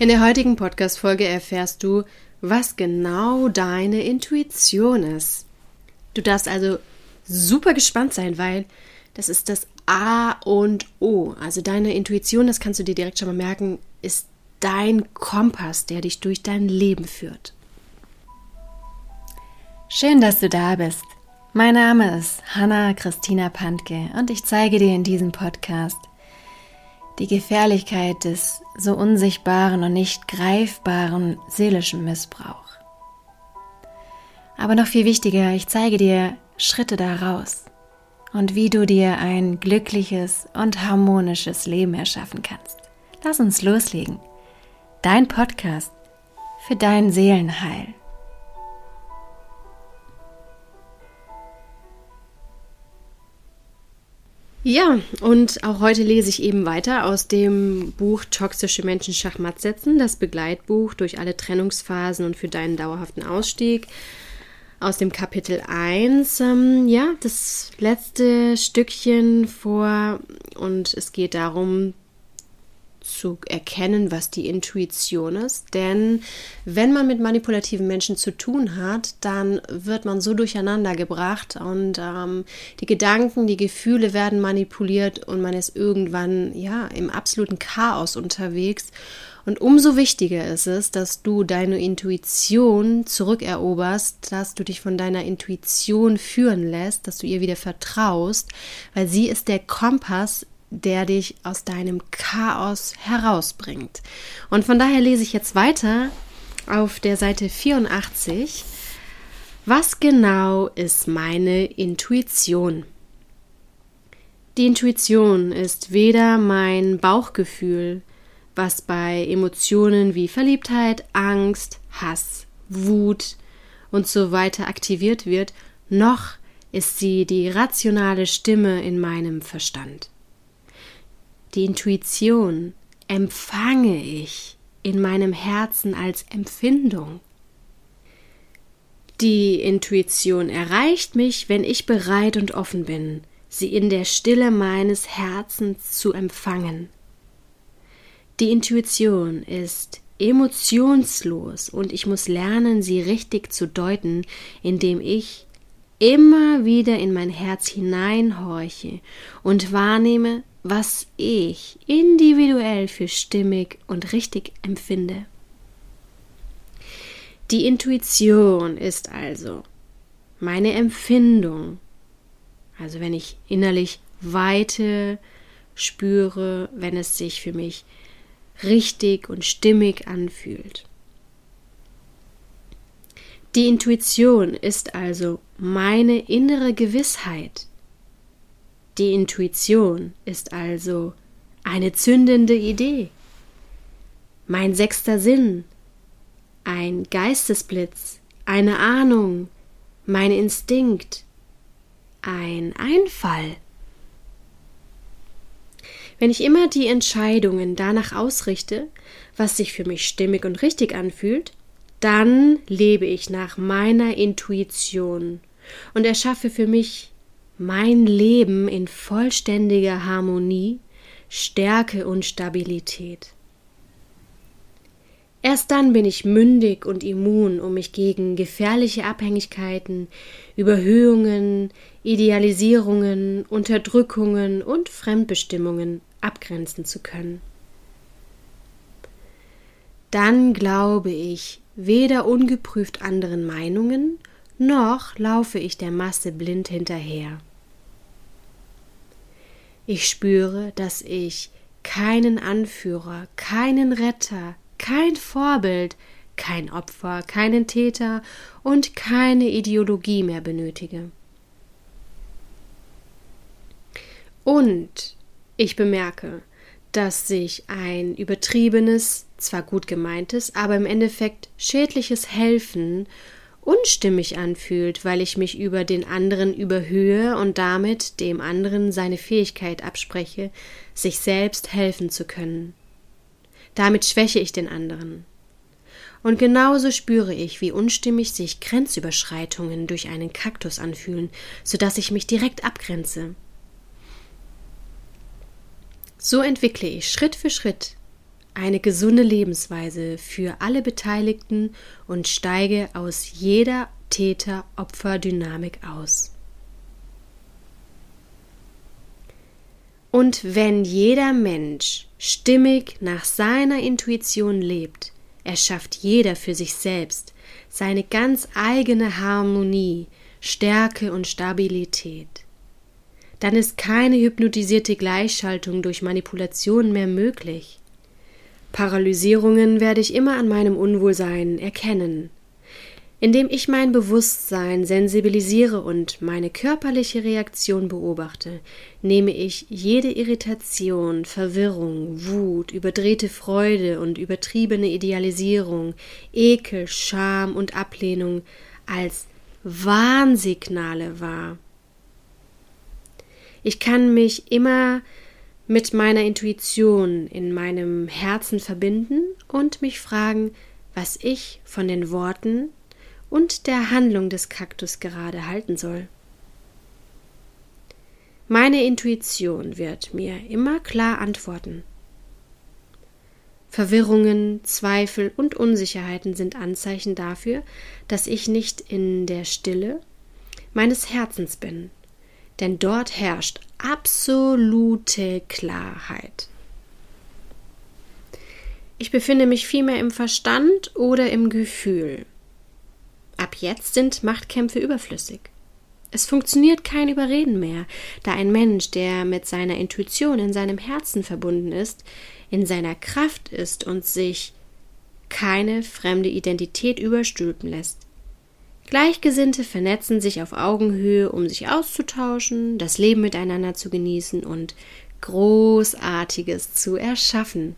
In der heutigen Podcast-Folge erfährst du, was genau deine Intuition ist. Du darfst also super gespannt sein, weil das ist das A und O. Also deine Intuition, das kannst du dir direkt schon mal merken, ist dein Kompass, der dich durch dein Leben führt. Schön, dass du da bist. Mein Name ist Hanna Christina Pantke und ich zeige dir in diesem Podcast die Gefährlichkeit des so unsichtbaren und nicht greifbaren seelischen Missbrauch. Aber noch viel wichtiger, ich zeige dir Schritte daraus und wie du dir ein glückliches und harmonisches Leben erschaffen kannst. Lass uns loslegen. Dein Podcast für dein Seelenheil. Ja, und auch heute lese ich eben weiter aus dem Buch Toxische Menschen Schachmatt setzen, das Begleitbuch durch alle Trennungsphasen und für deinen dauerhaften Ausstieg. Aus dem Kapitel 1, ähm, ja, das letzte Stückchen vor und es geht darum, zu erkennen, was die Intuition ist. Denn wenn man mit manipulativen Menschen zu tun hat, dann wird man so durcheinander gebracht und ähm, die Gedanken, die Gefühle werden manipuliert und man ist irgendwann ja im absoluten Chaos unterwegs. Und umso wichtiger ist es, dass du deine Intuition zurückeroberst, dass du dich von deiner Intuition führen lässt, dass du ihr wieder vertraust, weil sie ist der Kompass, der dich aus deinem Chaos herausbringt. Und von daher lese ich jetzt weiter auf der Seite 84. Was genau ist meine Intuition? Die Intuition ist weder mein Bauchgefühl, was bei Emotionen wie Verliebtheit, Angst, Hass, Wut und so weiter aktiviert wird, noch ist sie die rationale Stimme in meinem Verstand die Intuition empfange ich in meinem Herzen als Empfindung. Die Intuition erreicht mich, wenn ich bereit und offen bin, sie in der Stille meines Herzens zu empfangen. Die Intuition ist emotionslos und ich muss lernen, sie richtig zu deuten, indem ich immer wieder in mein Herz hineinhorche und wahrnehme, was ich individuell für stimmig und richtig empfinde. Die Intuition ist also meine Empfindung, also wenn ich innerlich Weite spüre, wenn es sich für mich richtig und stimmig anfühlt. Die Intuition ist also meine innere Gewissheit, die Intuition ist also eine zündende Idee. Mein sechster Sinn, ein Geistesblitz, eine Ahnung, mein Instinkt, ein Einfall. Wenn ich immer die Entscheidungen danach ausrichte, was sich für mich stimmig und richtig anfühlt, dann lebe ich nach meiner Intuition und erschaffe für mich mein Leben in vollständiger Harmonie, Stärke und Stabilität. Erst dann bin ich mündig und immun, um mich gegen gefährliche Abhängigkeiten, Überhöhungen, Idealisierungen, Unterdrückungen und Fremdbestimmungen abgrenzen zu können. Dann glaube ich weder ungeprüft anderen Meinungen, noch laufe ich der Masse blind hinterher. Ich spüre, dass ich keinen Anführer, keinen Retter, kein Vorbild, kein Opfer, keinen Täter und keine Ideologie mehr benötige. Und ich bemerke, dass sich ein übertriebenes, zwar gut gemeintes, aber im Endeffekt schädliches Helfen unstimmig anfühlt, weil ich mich über den anderen überhöhe und damit dem anderen seine Fähigkeit abspreche, sich selbst helfen zu können. Damit schwäche ich den anderen. Und genauso spüre ich, wie unstimmig sich Grenzüberschreitungen durch einen Kaktus anfühlen, so dass ich mich direkt abgrenze. So entwickle ich Schritt für Schritt eine gesunde Lebensweise für alle Beteiligten und steige aus jeder Täter-Opfer-Dynamik aus. Und wenn jeder Mensch stimmig nach seiner Intuition lebt, erschafft jeder für sich selbst seine ganz eigene Harmonie, Stärke und Stabilität. Dann ist keine hypnotisierte Gleichschaltung durch Manipulation mehr möglich. Paralysierungen werde ich immer an meinem Unwohlsein erkennen, indem ich mein Bewusstsein sensibilisiere und meine körperliche Reaktion beobachte, nehme ich jede Irritation, Verwirrung, Wut, überdrehte Freude und übertriebene Idealisierung, Ekel, Scham und Ablehnung als Warnsignale wahr. Ich kann mich immer mit meiner Intuition in meinem Herzen verbinden und mich fragen, was ich von den Worten und der Handlung des Kaktus gerade halten soll. Meine Intuition wird mir immer klar antworten. Verwirrungen, Zweifel und Unsicherheiten sind Anzeichen dafür, dass ich nicht in der Stille meines Herzens bin, denn dort herrscht absolute Klarheit. Ich befinde mich vielmehr im Verstand oder im Gefühl. Ab jetzt sind Machtkämpfe überflüssig. Es funktioniert kein Überreden mehr, da ein Mensch, der mit seiner Intuition in seinem Herzen verbunden ist, in seiner Kraft ist und sich keine fremde Identität überstülpen lässt. Gleichgesinnte vernetzen sich auf Augenhöhe, um sich auszutauschen, das Leben miteinander zu genießen und Großartiges zu erschaffen.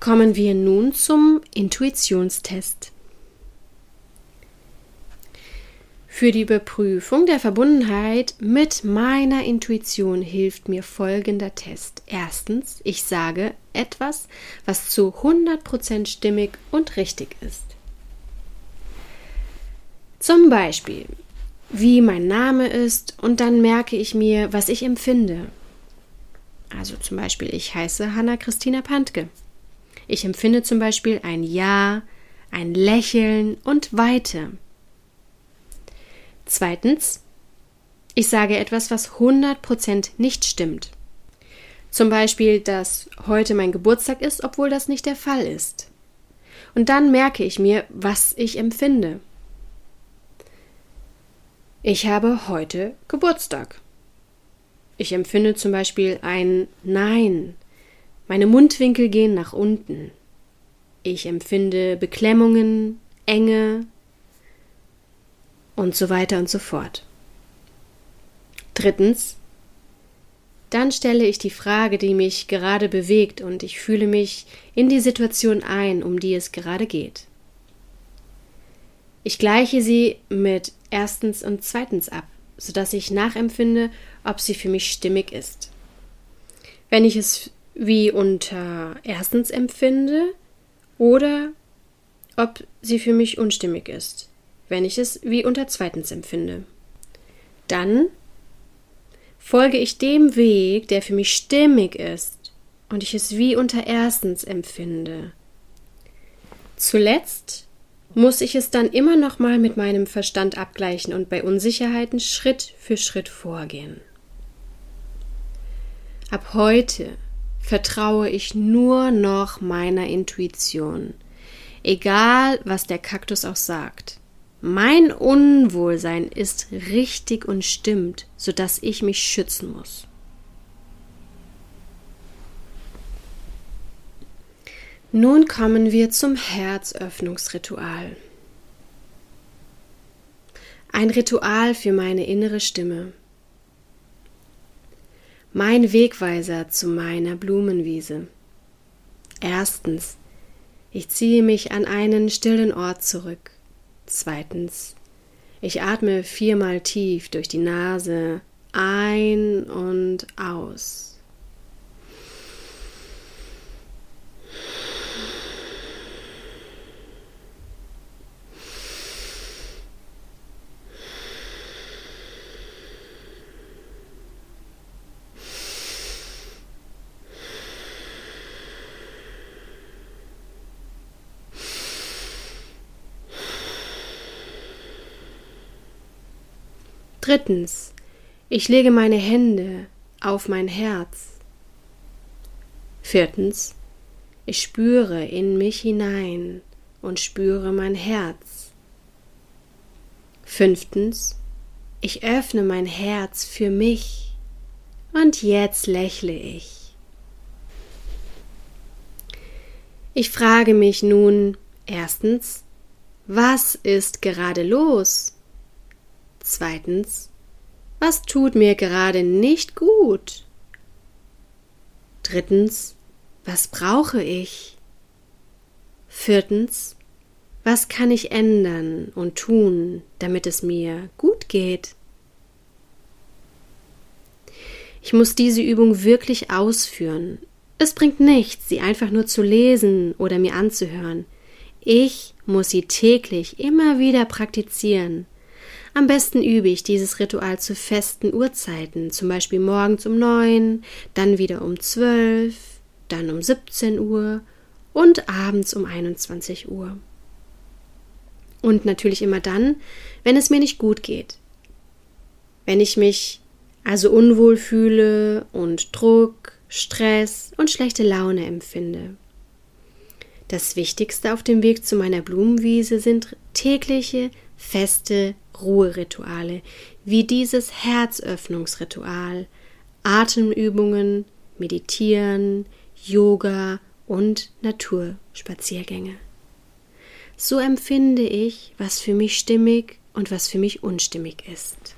Kommen wir nun zum Intuitionstest. Für die Überprüfung der Verbundenheit mit meiner Intuition hilft mir folgender Test. Erstens, ich sage etwas, was zu 100% stimmig und richtig ist. Zum Beispiel, wie mein Name ist und dann merke ich mir, was ich empfinde. Also zum Beispiel, ich heiße Hanna Christina Pantke. Ich empfinde zum Beispiel ein Ja, ein Lächeln und Weite. Zweitens, ich sage etwas, was 100% nicht stimmt. Zum Beispiel, dass heute mein Geburtstag ist, obwohl das nicht der Fall ist. Und dann merke ich mir, was ich empfinde. Ich habe heute Geburtstag. Ich empfinde zum Beispiel ein Nein. Meine Mundwinkel gehen nach unten. Ich empfinde Beklemmungen, Enge, und so weiter und so fort. Drittens, dann stelle ich die Frage, die mich gerade bewegt und ich fühle mich in die Situation ein, um die es gerade geht. Ich gleiche sie mit erstens und zweitens ab, sodass ich nachempfinde, ob sie für mich stimmig ist. Wenn ich es wie unter erstens empfinde oder ob sie für mich unstimmig ist wenn ich es wie unter zweitens empfinde. Dann folge ich dem Weg, der für mich stimmig ist und ich es wie unter erstens empfinde. Zuletzt muss ich es dann immer noch mal mit meinem Verstand abgleichen und bei Unsicherheiten Schritt für Schritt vorgehen. Ab heute vertraue ich nur noch meiner Intuition, egal was der Kaktus auch sagt. Mein Unwohlsein ist richtig und stimmt, sodass ich mich schützen muss. Nun kommen wir zum Herzöffnungsritual. Ein Ritual für meine innere Stimme. Mein Wegweiser zu meiner Blumenwiese. Erstens, ich ziehe mich an einen stillen Ort zurück. Zweitens, ich atme viermal tief durch die Nase ein und aus. Drittens, ich lege meine Hände auf mein Herz. Viertens, ich spüre in mich hinein und spüre mein Herz. Fünftens, ich öffne mein Herz für mich und jetzt lächle ich. Ich frage mich nun erstens, was ist gerade los? Zweitens, was tut mir gerade nicht gut? Drittens, was brauche ich? Viertens, was kann ich ändern und tun, damit es mir gut geht? Ich muss diese Übung wirklich ausführen. Es bringt nichts, sie einfach nur zu lesen oder mir anzuhören. Ich muss sie täglich immer wieder praktizieren. Am besten übe ich dieses Ritual zu festen Uhrzeiten, zum Beispiel morgens um neun, dann wieder um zwölf, dann um 17 Uhr und abends um 21 Uhr. Und natürlich immer dann, wenn es mir nicht gut geht. Wenn ich mich also unwohl fühle und Druck, Stress und schlechte Laune empfinde. Das Wichtigste auf dem Weg zu meiner Blumenwiese sind tägliche, feste Ruherituale, wie dieses Herzöffnungsritual, Atemübungen, Meditieren, Yoga und Naturspaziergänge. So empfinde ich, was für mich stimmig und was für mich unstimmig ist.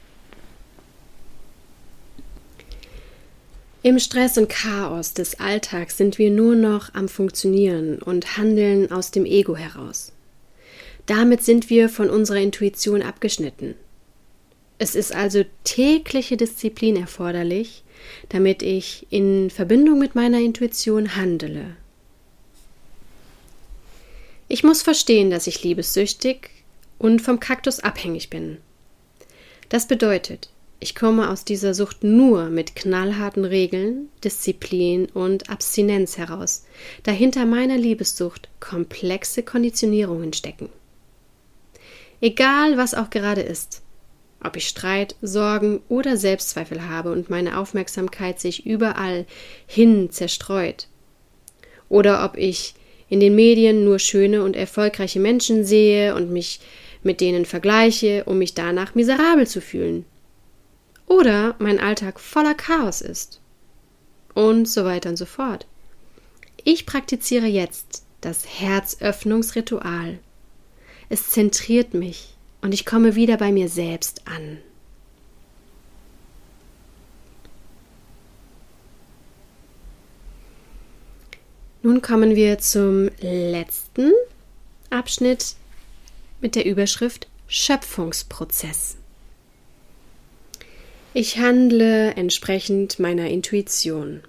Im Stress und Chaos des Alltags sind wir nur noch am Funktionieren und handeln aus dem Ego heraus. Damit sind wir von unserer Intuition abgeschnitten. Es ist also tägliche Disziplin erforderlich, damit ich in Verbindung mit meiner Intuition handele ich muss verstehen, dass ich liebessüchtig und vom Kaktus abhängig bin. Das bedeutet, ich komme aus dieser Sucht nur mit knallharten Regeln, Disziplin und Abstinenz heraus, da hinter meiner Liebessucht komplexe Konditionierungen stecken. Egal, was auch gerade ist, ob ich Streit, Sorgen oder Selbstzweifel habe und meine Aufmerksamkeit sich überall hin zerstreut, oder ob ich in den Medien nur schöne und erfolgreiche Menschen sehe und mich mit denen vergleiche, um mich danach miserabel zu fühlen. Oder mein Alltag voller Chaos ist. Und so weiter und so fort. Ich praktiziere jetzt das Herzöffnungsritual. Es zentriert mich und ich komme wieder bei mir selbst an. Nun kommen wir zum letzten Abschnitt mit der Überschrift Schöpfungsprozess. Ich handle entsprechend meiner Intuition.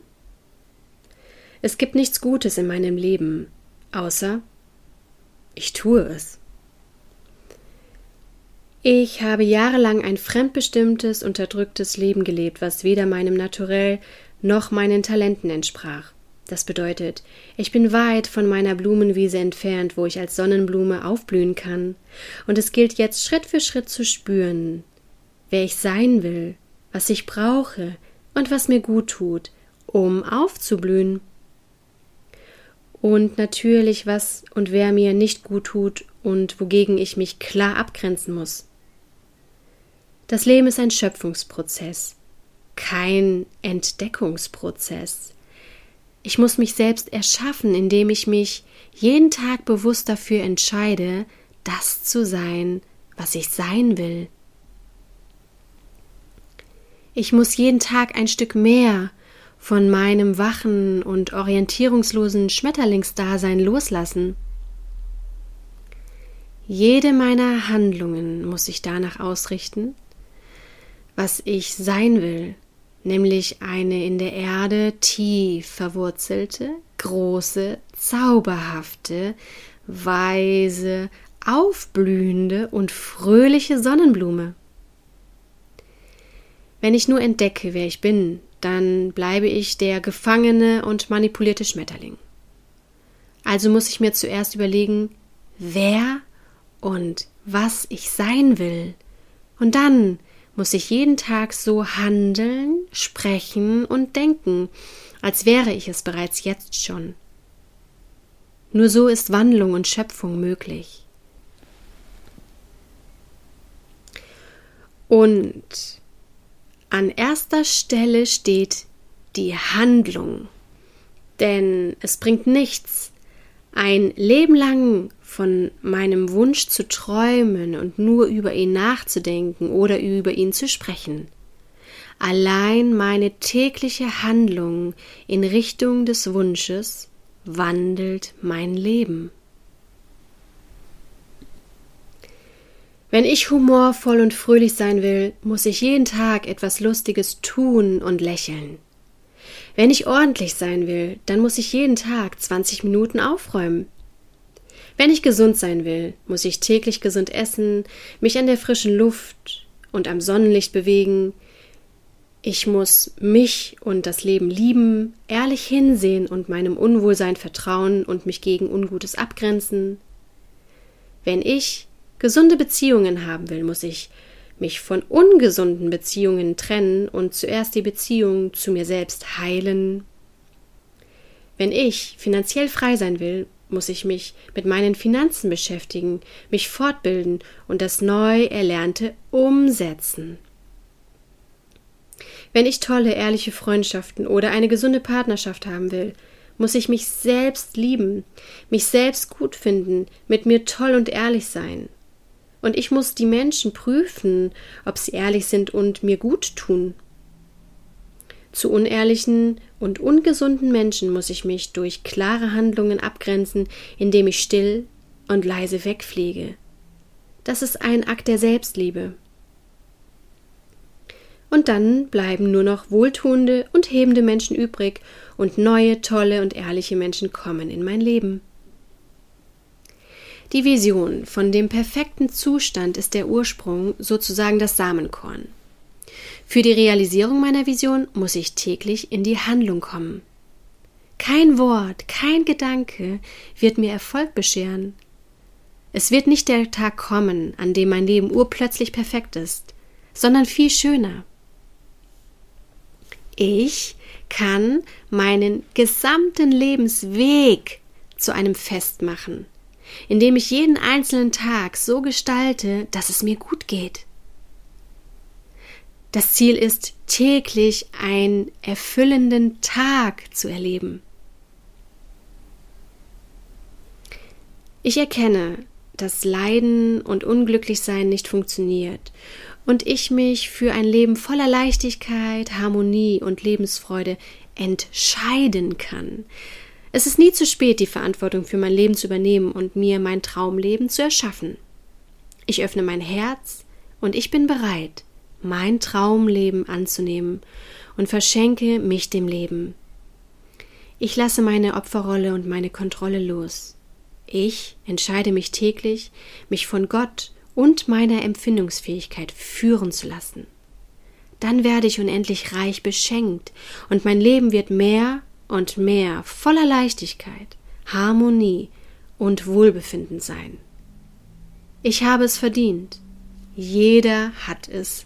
Es gibt nichts Gutes in meinem Leben, außer ich tue es. Ich habe jahrelang ein fremdbestimmtes, unterdrücktes Leben gelebt, was weder meinem Naturell noch meinen Talenten entsprach. Das bedeutet, ich bin weit von meiner Blumenwiese entfernt, wo ich als Sonnenblume aufblühen kann, und es gilt jetzt Schritt für Schritt zu spüren, wer ich sein will, was ich brauche und was mir gut tut, um aufzublühen. Und natürlich, was und wer mir nicht gut tut und wogegen ich mich klar abgrenzen muss. Das Leben ist ein Schöpfungsprozess, kein Entdeckungsprozess. Ich muss mich selbst erschaffen, indem ich mich jeden Tag bewusst dafür entscheide, das zu sein, was ich sein will. Ich muss jeden Tag ein Stück mehr von meinem wachen und orientierungslosen Schmetterlingsdasein loslassen. Jede meiner Handlungen muss sich danach ausrichten, was ich sein will, nämlich eine in der Erde tief verwurzelte, große, zauberhafte, weise, aufblühende und fröhliche Sonnenblume. Wenn ich nur entdecke, wer ich bin, dann bleibe ich der gefangene und manipulierte Schmetterling. Also muss ich mir zuerst überlegen, wer und was ich sein will. Und dann muss ich jeden Tag so handeln, sprechen und denken, als wäre ich es bereits jetzt schon. Nur so ist Wandlung und Schöpfung möglich. Und an erster Stelle steht die Handlung. Denn es bringt nichts, ein Leben lang von meinem Wunsch zu träumen und nur über ihn nachzudenken oder über ihn zu sprechen. Allein meine tägliche Handlung in Richtung des Wunsches wandelt mein Leben. Wenn ich humorvoll und fröhlich sein will, muss ich jeden Tag etwas Lustiges tun und lächeln. Wenn ich ordentlich sein will, dann muss ich jeden Tag 20 Minuten aufräumen. Wenn ich gesund sein will, muss ich täglich gesund essen, mich an der frischen Luft und am Sonnenlicht bewegen. Ich muss mich und das Leben lieben, ehrlich hinsehen und meinem Unwohlsein vertrauen und mich gegen Ungutes abgrenzen. Wenn ich gesunde Beziehungen haben will, muss ich mich von ungesunden Beziehungen trennen und zuerst die Beziehung zu mir selbst heilen. Wenn ich finanziell frei sein will, muss ich mich mit meinen Finanzen beschäftigen, mich fortbilden und das neu Erlernte umsetzen. Wenn ich tolle, ehrliche Freundschaften oder eine gesunde Partnerschaft haben will, muss ich mich selbst lieben, mich selbst gut finden, mit mir toll und ehrlich sein. Und ich muss die Menschen prüfen, ob sie ehrlich sind und mir gut tun. Zu unehrlichen und ungesunden Menschen muss ich mich durch klare Handlungen abgrenzen, indem ich still und leise wegfliege. Das ist ein Akt der Selbstliebe. Und dann bleiben nur noch wohltuende und hebende Menschen übrig, und neue, tolle und ehrliche Menschen kommen in mein Leben. Die Vision von dem perfekten Zustand ist der Ursprung, sozusagen das Samenkorn. Für die Realisierung meiner Vision muss ich täglich in die Handlung kommen. Kein Wort, kein Gedanke wird mir Erfolg bescheren. Es wird nicht der Tag kommen, an dem mein Leben urplötzlich perfekt ist, sondern viel schöner. Ich kann meinen gesamten Lebensweg zu einem Fest machen indem ich jeden einzelnen Tag so gestalte, dass es mir gut geht. Das Ziel ist, täglich einen erfüllenden Tag zu erleben. Ich erkenne, dass Leiden und Unglücklichsein nicht funktioniert und ich mich für ein Leben voller Leichtigkeit, Harmonie und Lebensfreude entscheiden kann, es ist nie zu spät, die Verantwortung für mein Leben zu übernehmen und mir mein Traumleben zu erschaffen. Ich öffne mein Herz und ich bin bereit, mein Traumleben anzunehmen und verschenke mich dem Leben. Ich lasse meine Opferrolle und meine Kontrolle los. Ich entscheide mich täglich, mich von Gott und meiner Empfindungsfähigkeit führen zu lassen. Dann werde ich unendlich reich beschenkt und mein Leben wird mehr und mehr voller Leichtigkeit, Harmonie und Wohlbefinden sein. Ich habe es verdient. Jeder hat es